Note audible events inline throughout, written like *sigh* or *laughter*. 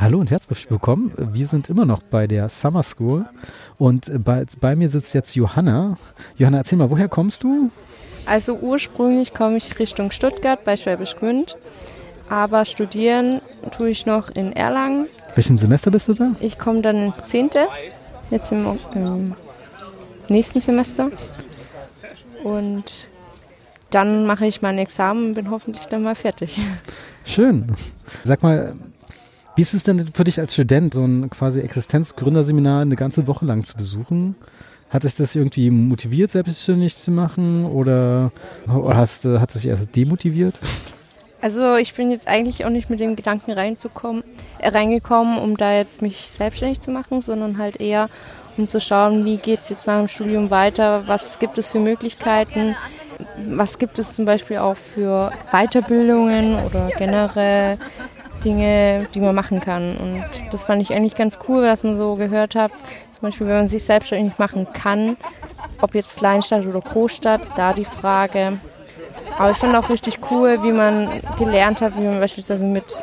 Hallo und herzlich willkommen. Wir sind immer noch bei der Summer School und bei, bei mir sitzt jetzt Johanna. Johanna, erzähl mal, woher kommst du? Also ursprünglich komme ich Richtung Stuttgart bei Schwäbisch Gmünd, aber studieren tue ich noch in Erlangen. Welchem Semester bist du da? Ich komme dann ins zehnte, jetzt im, im nächsten Semester. Und dann mache ich mein Examen und bin hoffentlich dann mal fertig. Schön. Sag mal, wie ist es denn für dich als Student, so ein quasi Existenzgründerseminar eine ganze Woche lang zu besuchen? Hat sich das irgendwie motiviert, selbstständig zu machen oder, oder hast, hat es dich erst demotiviert? Also ich bin jetzt eigentlich auch nicht mit dem Gedanken reinzukommen, äh, reingekommen, um da jetzt mich selbstständig zu machen, sondern halt eher um zu schauen, wie geht es jetzt nach dem Studium weiter, was gibt es für Möglichkeiten, was gibt es zum Beispiel auch für Weiterbildungen oder generell Dinge, die man machen kann. Und das fand ich eigentlich ganz cool, dass man so gehört hat, zum Beispiel, wenn man sich selbstständig machen kann, ob jetzt Kleinstadt oder Großstadt, da die Frage. Aber ich fand auch richtig cool, wie man gelernt hat, wie man beispielsweise mit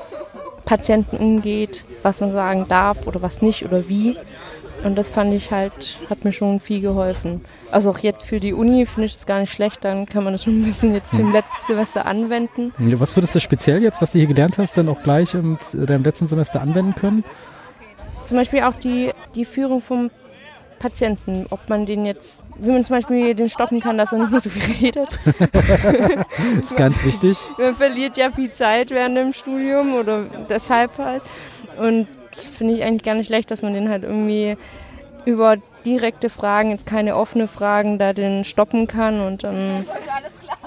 Patienten umgeht, was man sagen darf oder was nicht oder wie. Und das fand ich halt, hat mir schon viel geholfen. Also auch jetzt für die Uni finde ich das gar nicht schlecht, dann kann man das schon ein bisschen jetzt im hm. letzten Semester anwenden. Was würdest du speziell jetzt, was du hier gelernt hast, dann auch gleich im deinem letzten Semester anwenden können? Zum Beispiel auch die, die Führung vom Patienten, ob man den jetzt, wie man zum Beispiel den stoppen kann, dass er nicht mehr so viel redet. das *laughs* ist ganz wichtig. Man verliert ja viel Zeit während dem Studium oder deshalb halt. Und finde ich eigentlich gar nicht schlecht, dass man den halt irgendwie über direkte Fragen, jetzt keine offene Fragen, da den stoppen kann und dann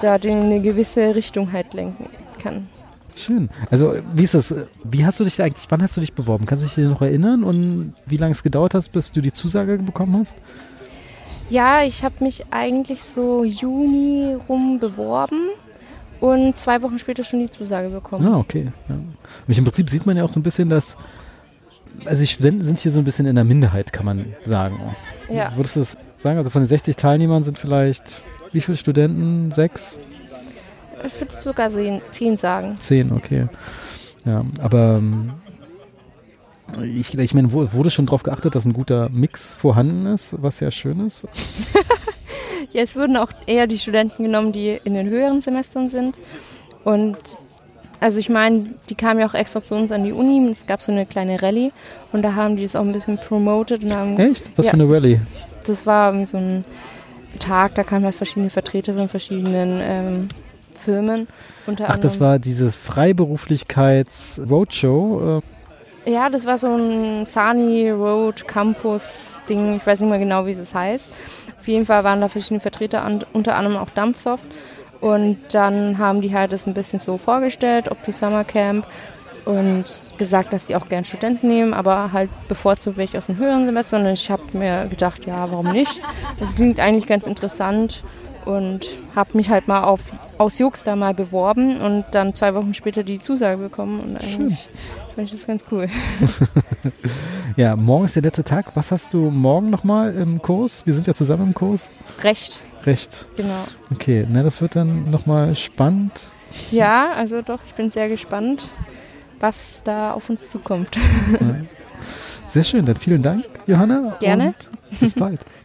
da den in eine gewisse Richtung halt lenken kann. Schön. Also wie ist das? Wie hast du dich eigentlich, wann hast du dich beworben? Kannst du dich noch erinnern und wie lange es gedauert hat, bis du die Zusage bekommen hast? Ja, ich habe mich eigentlich so Juni rum beworben und zwei Wochen später schon die Zusage bekommen. Ah, okay. Ja. Im Prinzip sieht man ja auch so ein bisschen, dass also die Studenten sind hier so ein bisschen in der Minderheit, kann man sagen. Ja. Würdest du das sagen? Also von den 60 Teilnehmern sind vielleicht wie viele Studenten? Sechs? Ich würde sogar zehn sagen. Zehn, okay. Ja, aber ähm, ich, ich meine, wurde schon darauf geachtet, dass ein guter Mix vorhanden ist, was ja schön ist? *laughs* ja, es wurden auch eher die Studenten genommen, die in den höheren Semestern sind. Und also ich meine, die kamen ja auch extra zu uns an die Uni. Es gab so eine kleine Rallye und da haben die das auch ein bisschen promoted. Und haben, Echt? Was ja, für eine Rallye? Das war so ein Tag, da kamen halt verschiedene Vertreter von verschiedenen ähm, Firmen. Ach, das war dieses Freiberuflichkeits-Roadshow? Äh. Ja, das war so ein Sani Road Campus Ding. Ich weiß nicht mehr genau, wie es heißt. Auf jeden Fall waren da verschiedene Vertreter, unter anderem auch Dampfsoft. Und dann haben die halt das ein bisschen so vorgestellt, ob die Summercamp und gesagt, dass die auch gern Studenten nehmen, aber halt bevorzugt welche aus dem höheren Semester. Und ich habe mir gedacht, ja, warum nicht? Das klingt eigentlich ganz interessant und habe mich halt mal auf, aus Jux da mal beworben und dann zwei Wochen später die Zusage bekommen. Und eigentlich fand ich das ganz cool. *laughs* ja, morgen ist der letzte Tag. Was hast du morgen nochmal im Kurs? Wir sind ja zusammen im Kurs. Recht recht. Genau. Okay, na, das wird dann nochmal spannend. Ja, also doch, ich bin sehr gespannt, was da auf uns zukommt. *laughs* Sehr schön, dann vielen Dank, Johanna. Gerne. bis bald.